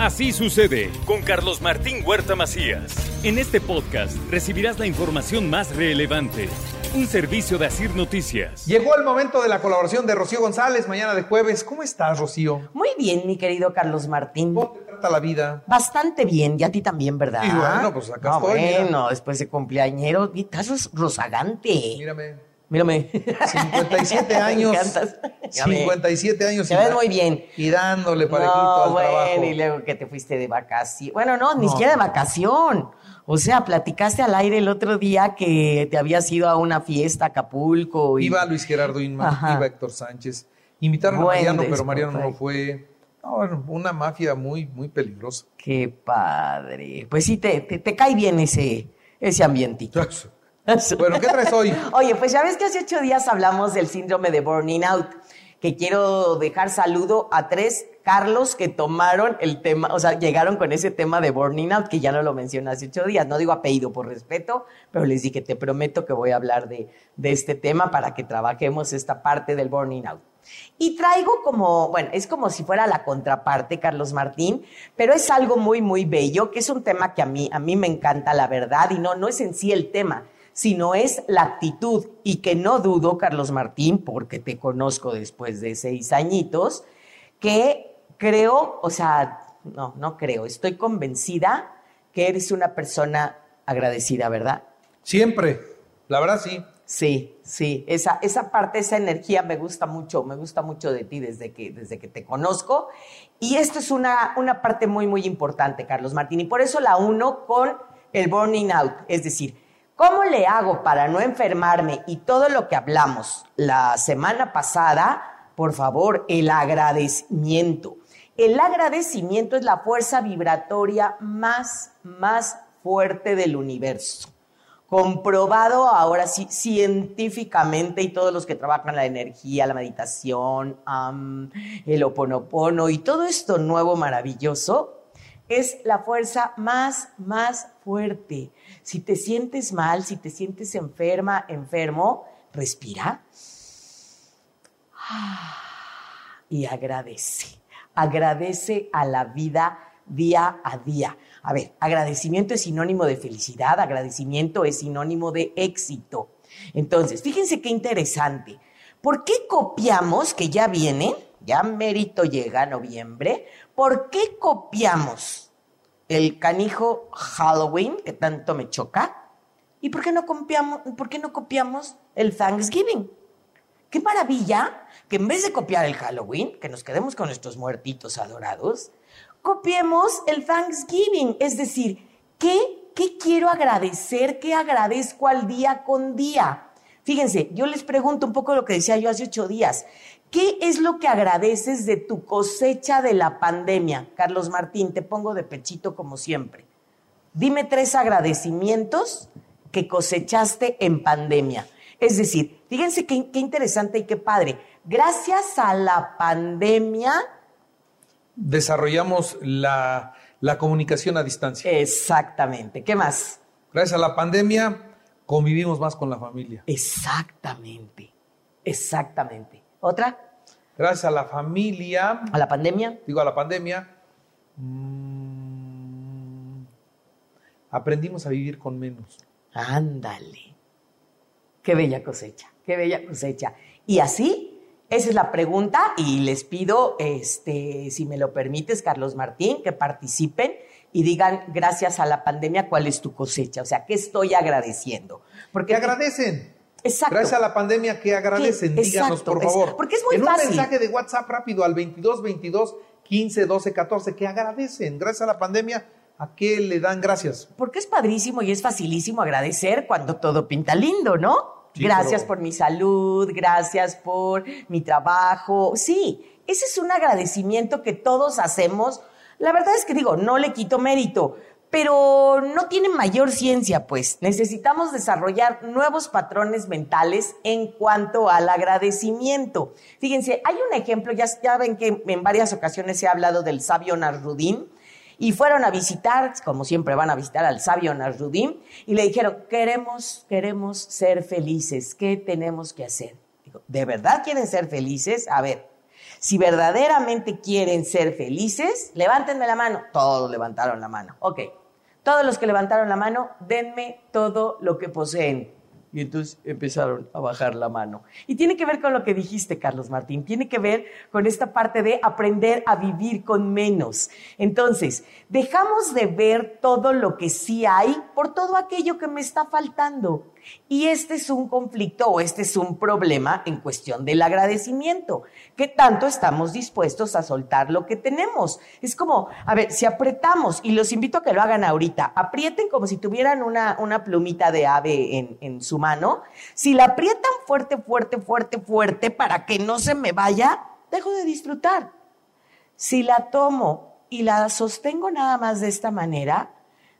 Así sucede con Carlos Martín Huerta Macías. En este podcast recibirás la información más relevante. Un servicio de Asir Noticias. Llegó el momento de la colaboración de Rocío González mañana de jueves. ¿Cómo estás, Rocío? Muy bien, mi querido Carlos Martín. ¿Cómo te trata la vida? Bastante bien, y a ti también, ¿verdad? Y bueno, pues acá No, estoy, mira. Bueno, después de cumpleañero, estás rozagante. Mírame. Mírame. 57 años. Me encantas. Mírame. 57 años. Te y ves muy bien. Y dándole parejito No, al bueno, trabajo. y luego que te fuiste de vacación. Bueno, no, ni No. siquiera de vacación. O sea, platicaste al aire el otro día que te habías ido a una fiesta a Acapulco. Y... Iba Luis Gerardo Inman, Ajá. iba Héctor Sánchez. Invitaron Buen a Mariano, pero Mariano no fue. No, bueno, una mafia muy, muy peligrosa. Qué padre. Pues sí, te, te, te cae bien ese, ese ambientito. Bueno, ¿qué traes hoy? Oye, pues ya ves que hace ocho días hablamos del síndrome de burning out, que quiero dejar saludo a tres Carlos que tomaron el tema, o sea, llegaron con ese tema de burning out, que ya no lo mencioné hace ocho días. No digo apellido por respeto, pero les dije, te prometo que voy a hablar de, de este tema para que trabajemos esta parte del burning out. Y traigo como, bueno, es como si fuera la contraparte, Carlos Martín, pero es algo muy, muy bello, que es un tema que a mí, a mí me encanta, la verdad, y no, no es en sí el tema, sino es la actitud. Y que no dudo, Carlos Martín, porque te conozco después de seis añitos, que creo, o sea, no, no creo, estoy convencida que eres una persona agradecida, ¿verdad? Siempre. La verdad, sí. Sí, sí, esa, esa parte, esa energía me gusta mucho, me gusta mucho de ti desde que, desde que te conozco. Y esto es una, una parte muy, muy importante, Carlos Martín, y por eso la uno con el burning out, es decir, ¿cómo le hago para no enfermarme? Y todo lo que hablamos la semana pasada, por favor, el agradecimiento. El agradecimiento es la fuerza vibratoria más, más fuerte del universo comprobado ahora sí científicamente y todos los que trabajan la energía, la meditación, am, el oponopono y todo esto nuevo maravilloso es la fuerza más, más fuerte. Si te sientes mal, si te sientes enferma, enfermo, respira y agradece. Agradece a la vida día a día. A ver, agradecimiento es sinónimo de felicidad, agradecimiento es sinónimo de éxito. Entonces, fíjense qué interesante. ¿Por qué copiamos, que ya viene, ya mérito llega noviembre, ¿por qué copiamos el canijo Halloween, que tanto me choca? ¿Y por qué no copiamos, por qué no copiamos el Thanksgiving? Qué maravilla que en vez de copiar el Halloween, que nos quedemos con nuestros muertitos adorados, copiemos el Thanksgiving. Es decir, ¿qué, qué quiero agradecer? ¿Qué agradezco al día con día? Fíjense, yo les pregunto un poco lo que decía yo hace ocho días. ¿Qué es lo que agradeces de tu cosecha de la pandemia? Carlos Martín, te pongo de pechito como siempre. Dime tres agradecimientos que cosechaste en pandemia. Es decir, fíjense qué, qué interesante y qué padre. Gracias a la pandemia, Desarrollamos la, la comunicación a distancia. exactamente. ¿Qué más? Gracias a la pandemia convivimos más con la familia. Exactamente. Exactamente. ¿Otra? Gracias a la familia, ¿A la pandemia? digo a la pandemia, mm, aprendimos a vivir con menos. Ándale. Qué bella cosecha, qué bella cosecha. Y así, esa es la pregunta y les pido, este, si me lo permites, Carlos Martín, que participen y digan, gracias a la pandemia, ¿cuál es tu cosecha? O sea, ¿qué estoy agradeciendo? Porque ¿Qué agradecen? Exacto. Gracias a la pandemia, ¿qué agradecen? ¿Qué? Díganos, Exacto, por es- favor. porque es muy en fácil. un mensaje de WhatsApp rápido al 22 22 15 12 14, ¿qué agradecen? Gracias a la pandemia, ¿a qué le dan gracias? Porque es padrísimo y es facilísimo agradecer cuando todo pinta lindo, ¿no? Sí, gracias pero- por mi salud, gracias por mi trabajo. Sí, ese es un agradecimiento que todos hacemos La verdad es que digo, no le quito mérito, pero no tiene mayor ciencia, pues. Necesitamos desarrollar nuevos patrones mentales en cuanto al agradecimiento. Fíjense, hay un ejemplo, ya, ya ven que en varias ocasiones se ha hablado del sabio Nasruddin, y fueron a visitar, como siempre van a visitar al sabio Nasruddin, y le dijeron, queremos, queremos ser felices, ¿qué tenemos que hacer? Digo, ¿de verdad quieren ser felices? A ver, si verdaderamente quieren ser felices, levántenme la mano. Todos levantaron la mano. Ok, todos los que levantaron la mano, denme todo lo que poseen. Y entonces empezaron a bajar la mano. Y tiene que ver con lo que dijiste, Carlos Martín. Tiene que ver con esta parte de aprender a vivir con menos. Entonces, dejamos de ver todo lo que sí hay por todo aquello que me está faltando. Y este es un conflicto o este es un problema en cuestión del agradecimiento. ¿Qué tanto estamos dispuestos a soltar lo que tenemos? Es como, a ver, si apretamos, y los invito a que lo hagan ahorita, aprieten como si tuvieran una, una plumita de ave en, en su mano. Si la aprietan fuerte, fuerte, fuerte, fuerte para que no se me vaya, dejo de disfrutar. Si la tomo y la sostengo nada más de esta manera,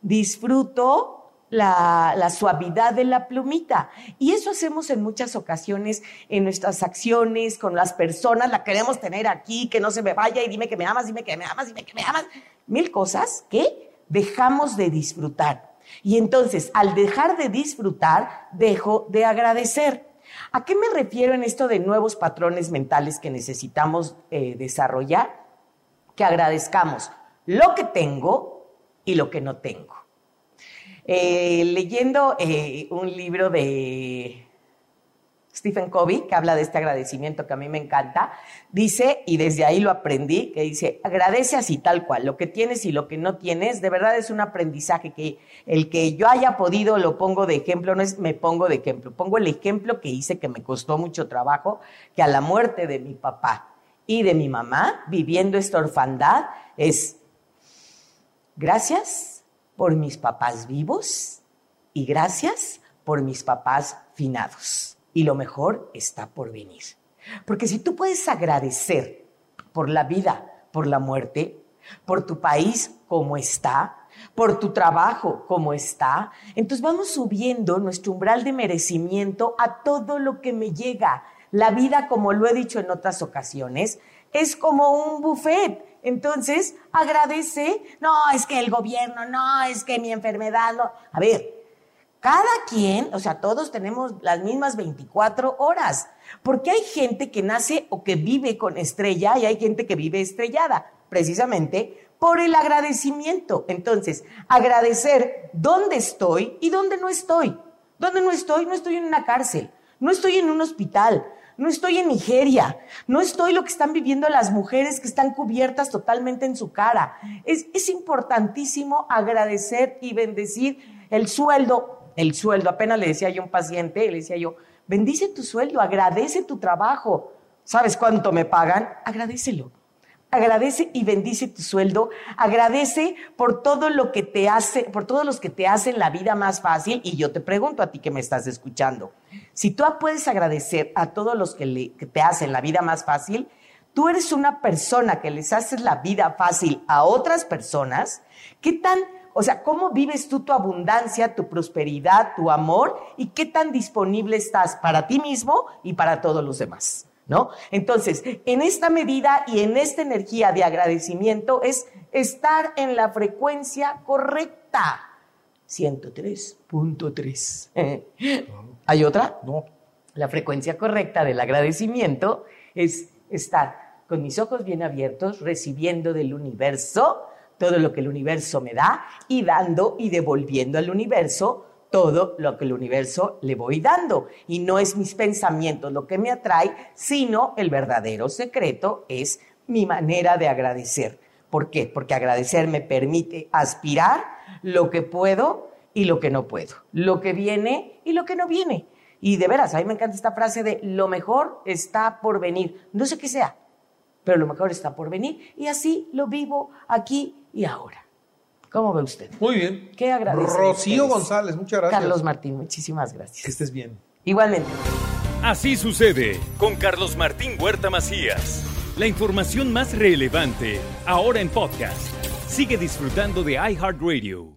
disfruto la, suavidad de la plumita. Y eso hacemos en muchas ocasiones en nuestras acciones, con las personas, la queremos tener aquí, que no se me vaya y dime que me amas, dime que me amas, dime que me amas. Mil cosas que dejamos de disfrutar. Y entonces, al dejar de disfrutar, dejo de agradecer. ¿A qué me refiero en esto de nuevos patrones mentales que necesitamos eh, desarrollar? Que agradezcamos lo que tengo y lo que no tengo. Eh, leyendo eh, un libro de Stephen Covey, que habla de este agradecimiento que a mí me encanta, dice, y desde ahí lo aprendí, que dice, agradece así tal cual, lo que tienes y lo que no tienes, de verdad es un aprendizaje que el que yo haya podido lo pongo de ejemplo, no es me pongo de ejemplo, pongo el ejemplo que hice que me costó mucho trabajo, que a la muerte de mi papá y de mi mamá, viviendo esta orfandad, es, gracias por mis papás vivos y gracias por mis papás finados. Y lo mejor está por venir. Porque si tú puedes agradecer por la vida, por la muerte, por tu país como está, por tu trabajo como está, entonces vamos subiendo nuestro umbral de merecimiento a todo lo que me llega. La vida, como lo he dicho en otras ocasiones, es como un buffet. Entonces, agradece, no, es que el gobierno, no, es que mi enfermedad, no. A ver, cada quien, o sea, todos tenemos las mismas 24 horas, porque hay gente que nace o que vive con estrella y hay gente que vive estrellada, precisamente por el agradecimiento. Entonces, agradecer dónde estoy y dónde no estoy. ¿Dónde no estoy? No estoy en una cárcel, no estoy en un hospital, no estoy en Nigeria, no estoy lo que están viviendo las mujeres que están cubiertas totalmente en su cara. Es, importantísimo agradecer y bendecir el sueldo, el sueldo. Apenas le decía yo a un paciente, le decía yo, bendice tu sueldo, agradece tu trabajo. ¿Sabes cuánto me pagan? Agradecelo. Agradece y bendice tu sueldo. Agradece por todo lo que te hace, por todos los que te hacen la vida más fácil. Y yo te pregunto a ti que me estás escuchando, si tú puedes agradecer a todos los que, te hacen la vida más fácil, tú eres una persona que les haces la vida fácil a otras personas, ¿qué tan, o sea, cómo vives tú tu abundancia, tu prosperidad, tu amor y qué tan disponible estás para ti mismo y para todos los demás? ¿No? Entonces, en esta medida y en esta energía de agradecimiento es estar en la frecuencia correcta. 103.3. ¿Hay otra? No. La frecuencia correcta del agradecimiento es estar con mis ojos bien abiertos, recibiendo del universo todo lo que el universo me da y dando y devolviendo al universo todo lo que el universo le voy dando. Y no es mis pensamientos lo que me atrae, sino el verdadero secreto es mi manera de agradecer. ¿Por qué? Porque agradecer me permite aspirar lo que puedo y lo que no puedo, lo que viene y lo que no viene. Y de veras, a mí me encanta esta frase de lo mejor está por venir. No sé qué sea, pero lo mejor está por venir. Y así lo vivo aquí y ahora. ¿Cómo ve usted? Muy bien. Qué agradecido. Rocío González, muchas gracias. Carlos Martín, muchísimas gracias. Que estés bien. Igualmente. Así sucede con Carlos Martín Huerta Macías. La información más relevante, ahora en podcast. Sigue disfrutando de iHeartRadio.